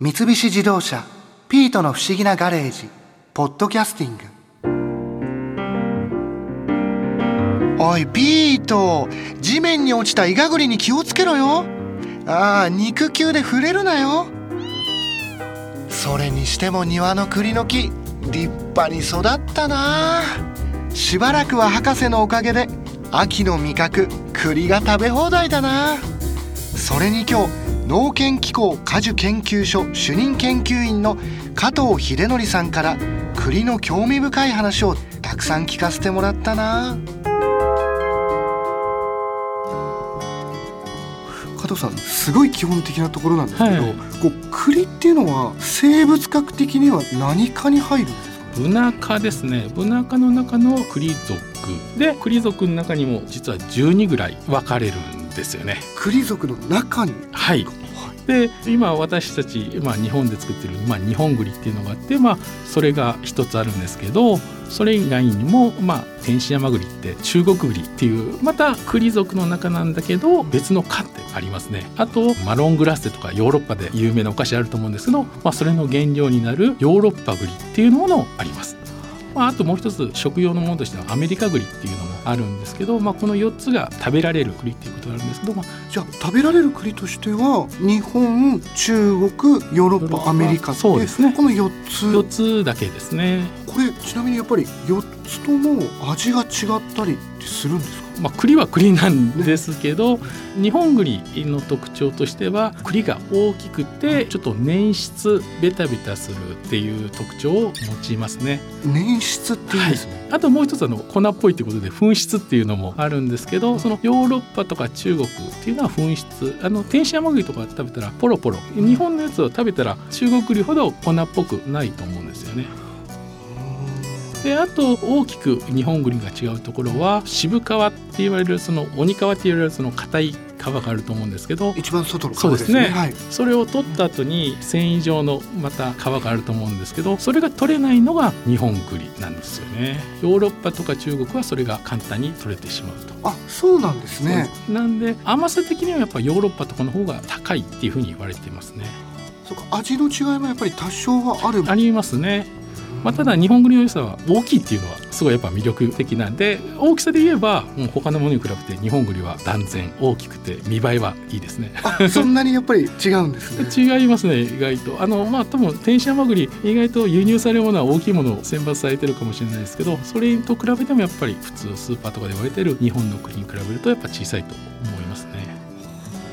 三菱自動車「ピートの不思議なガレージ」「ポッドキャスティング」おいピート地面に落ちたイガグリに気をつけろよ。ああ肉球で触れるなよ。それにしても庭の栗の木立派に育ったな。しばらくは博士のおかげで秋の味覚栗が食べ放題だな。それに今日農研機構果樹研究所主任研究員の加藤秀則さんから栗の興味深い話をたくさん聞かせてもらったな。加藤さんすごい基本的なところなんですけど、はい、こう栗っていうのは生物学的には何かに入るんですか？ブナ科ですね。ブナ科の中の栗属。で栗属の中にも実は12ぐらい分かれるんですよね。栗属の中に。はい。で今私たち、まあ、日本で作ってる、まあ、日本栗っていうのがあって、まあ、それが一つあるんですけどそれ以外にも、まあ、天使山栗って中国栗っていうまた栗属の中なんだけど別の科ってありますね。あとマロングラッセとかヨーロッパで有名なお菓子あると思うんですけど、まあ、それの原料になるヨーロッパ栗っていうものもありますまあ、あともう一つ食用のものとしてはアメリカ栗っていうのもあるんですけど、まあ、この4つが食べられる栗っていうことがあるんですけど、まあ、じゃあ食べられる栗としては日本中国ヨーロッパアメリカそうですね。この4つ。4つだけですね。これちなみにやっぱり4つとも味が違ったりするんですか？まあ、栗は栗なんですけど、ね、日本栗の特徴としては栗が大きくてちょっと粘質ベタベタするっていう特徴を持ちますね。粘質っていうんですね、はい、あともう一つあの粉っぽいということで噴出っていうのもあるんですけどそのヨーロッパとか中国っていうのは噴出あの天使山栗とか食べたらポロポロ。日本のやつを食べたら中国栗ほど粉っぽくないと思うんですよねであと大きく日本栗が違うところは渋皮って言われるその鬼皮って言われるその硬い皮があると思うんですけど一番外の皮ですね、ね。はい、それを取った後に繊維状のまた皮があると思うんですけどそれが取れないのが日本栗なんですよね。ヨーロッパとか中国はそれが簡単に取れてしまうと。あそうなんですね。なんで甘さ的にはやっぱヨーロッパとかの方が高いっていうふうに言われていますね。そうか味の違いもやっぱり多少はある。ありますねまあ、ただ日本栗の良さは大きいっていうのはすごいやっぱ魅力的なんで大きさで言えばもう他のものに比べて日本栗は断然大きくて見栄えはいいですね。そんなにやっぱり違うんですね。違いますね意外と。あのまあ多分天使山栗意外と輸入されるものは大きいものを選抜されてるかもしれないですけどそれと比べてもやっぱり普通スーパーとかで言われてる日本の栗に比べるとやっぱ小さいと思いますね。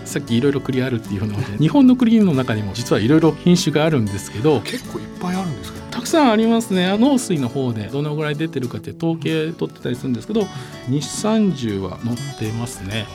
さっきいろいろ栗あるっていうふうな日本の栗の中にも実はいろいろ品種があるんですけど結構いっぱいあるんですくさんありますね。農水の方でどのぐらい出てるかって統計取ってたりするんですけど日三十は載ってますね。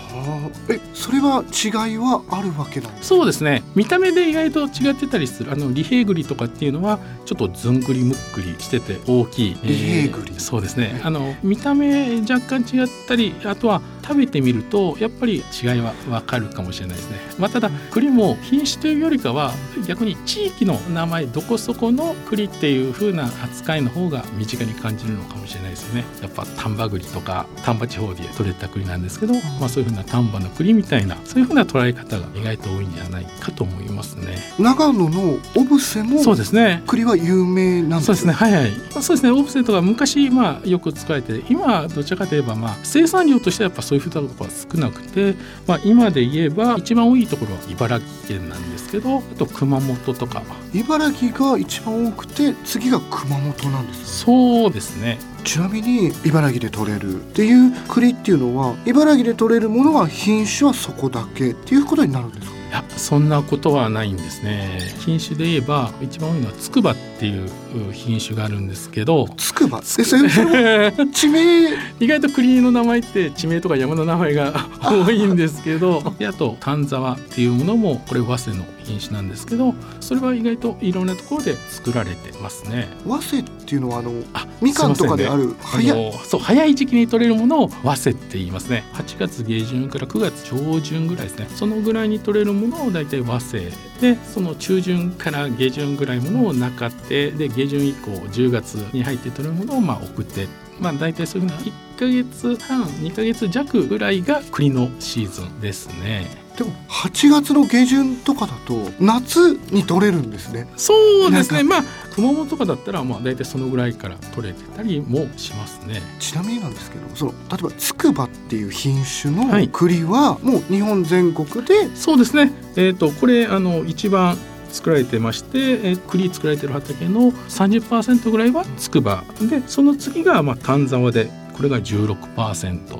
えそれは違いはあるわけなんですそうですね。見た目で意外と違ってたりするあの利平栗とかっていうのはちょっとずんぐりむっくりしてて大きい利平栗、えー、そうですね。あの見た目若干違ったりあとは食べてみるとやっぱり違いはわかるかもしれないですね、まあ、ただ栗も品種というよりかは逆に地域の名前どこそこの栗っていう風な扱いの方が身近に感じるのかもしれないですね。やっぱ丹波栗とか丹波地方で採れた栗なんですけど、まあ、そういう風な丹波の栗みたいなそういう風な捉え方が意外と多いんじゃないかと思いますね。長野の小布施もそうですね。栗は有名なんそうですね。はいはい。そうですね。小布施とか昔まあよく使われて今どちらかといえばまあ生産量としてはやっぱそういうふうなところは少なくて、まあ、今で言えば一番多いところは茨城県なんですけどあと熊本とか。茨城が一番多くて次が熊本なんですそうですね。ちなみに茨城で取れるっていう栗っていうのは茨城で取れるものが品種はそこだけっていうことになるんですか？いやそんなことはないんですね。品種で言えば一番多いのはつくばっていう品種があるんですけど。つくば？それ 地名？意外と栗の名前って地名とか山の名前が 多いんですけど。あと丹沢っていうものもこれ早生の品種なんですけど。それは意外といろんなところで作られてますね。早生っていうのはあのあみかんとかである早い、そう早い時期に取れるものを早生って言いますね。8月下旬から9月上旬ぐらいですね。そのぐらいに取れるものを大体和製でその中旬から下旬ぐらいものをなかってで下旬以降10月に入って取るものをまあ送ってまあ大体そういうふうな1ヶ月半2ヶ月弱ぐらいが栗のシーズンですね。でも8月の下旬とかだと夏に取れるんですね。そうですね。まあ熊本とかだったらまあ大体そのぐらいから取れてたりもしますね。ちなみになんですけどその例えばつくばっていう品種の栗はもう日本全国で、はい、そうですね。えっ、ー、とこれあの一番作られてまして、えー、栗作られてる畑の30%ぐらいはつくば。でその次がまあ丹沢でこれが16%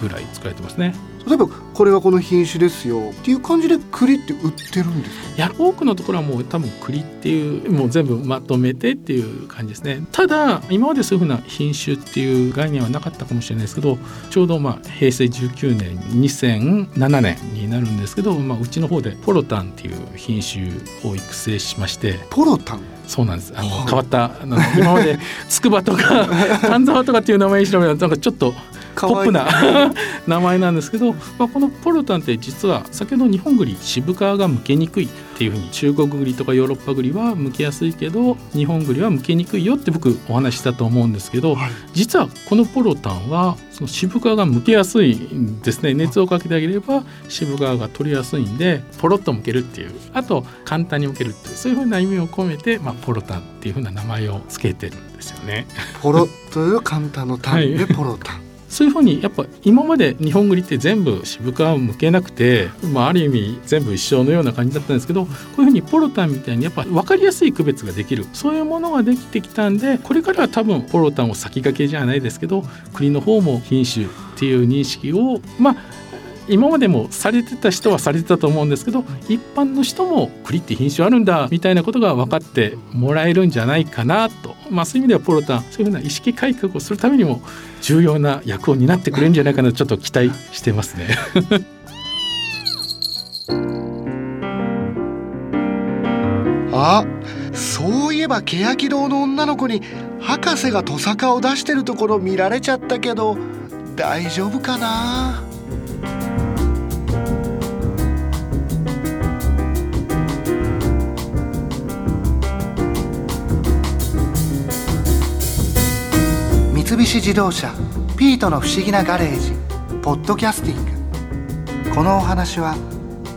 ぐらい作られてますね。例えばこれはこの品種ですよっていう感じで栗って売ってるんですいや多くのところはもう多分栗っていうもう全部まとめてっていう感じですね。ただ今までそういうふうな品種っていう概念はなかったかもしれないですけどちょうどまあ平成19年2007年になるんですけど、まあ、うちの方でポロタンっていう品種を育成しまして。ポロタン？そうなんです。あの、変わった今まで筑波とか 丹沢とかっていう名前にしろなんかちょっとポップな。名前なんですけど、まあ、このポルタンって実は先ほど日本栗渋皮が剥けにくいっていうふうに中国栗とかヨーロッパ栗は剥けやすいけど日本栗は剥けにくいよって僕お話したと思うんですけど、はい、実はこのポロタンはその渋皮が剥けやすいんですね。熱をかけてあげれば渋皮が取りやすいんでポロッと剥けるっていう。あと簡単に剥けるっていう。そういうふうな意味を込めて、まあ、ポロタンっていうふうな名前を付けてるんですよね。ポロという簡単の単でポロタン、はいそういうふうにやっぱ今まで日本栗って全部渋皮を向けなくて、まあ、ある意味全部一生のような感じだったんですけどこういうふうにポロタンみたいにやっぱ分かりやすい区別ができる。そういうものができてきたんでこれからは多分ポロタンを先駆けじゃないですけど国の方も品種っていう認識をまあ今までもされてた人はされてたと思うんですけど一般の人も栗って品種あるんだみたいなことが分かってもらえるんじゃないかなと、まあ、そういう意味ではポロタンそういうふうな意識改革をするためにも重要な役を担ってくれるんじゃないかなちょっと期待してますね。あそういえば欅堂の女の子に博士がトサカを出してるところ見られちゃったけど大丈夫かな？三菱自動車ピートの不思議なガレージポッドキャスティング。このお話は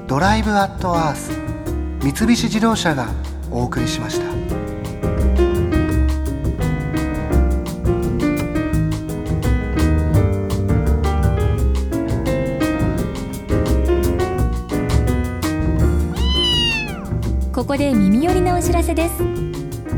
ドライブアットアース三菱自動車がお送りしました。ここで耳寄りなお知らせです。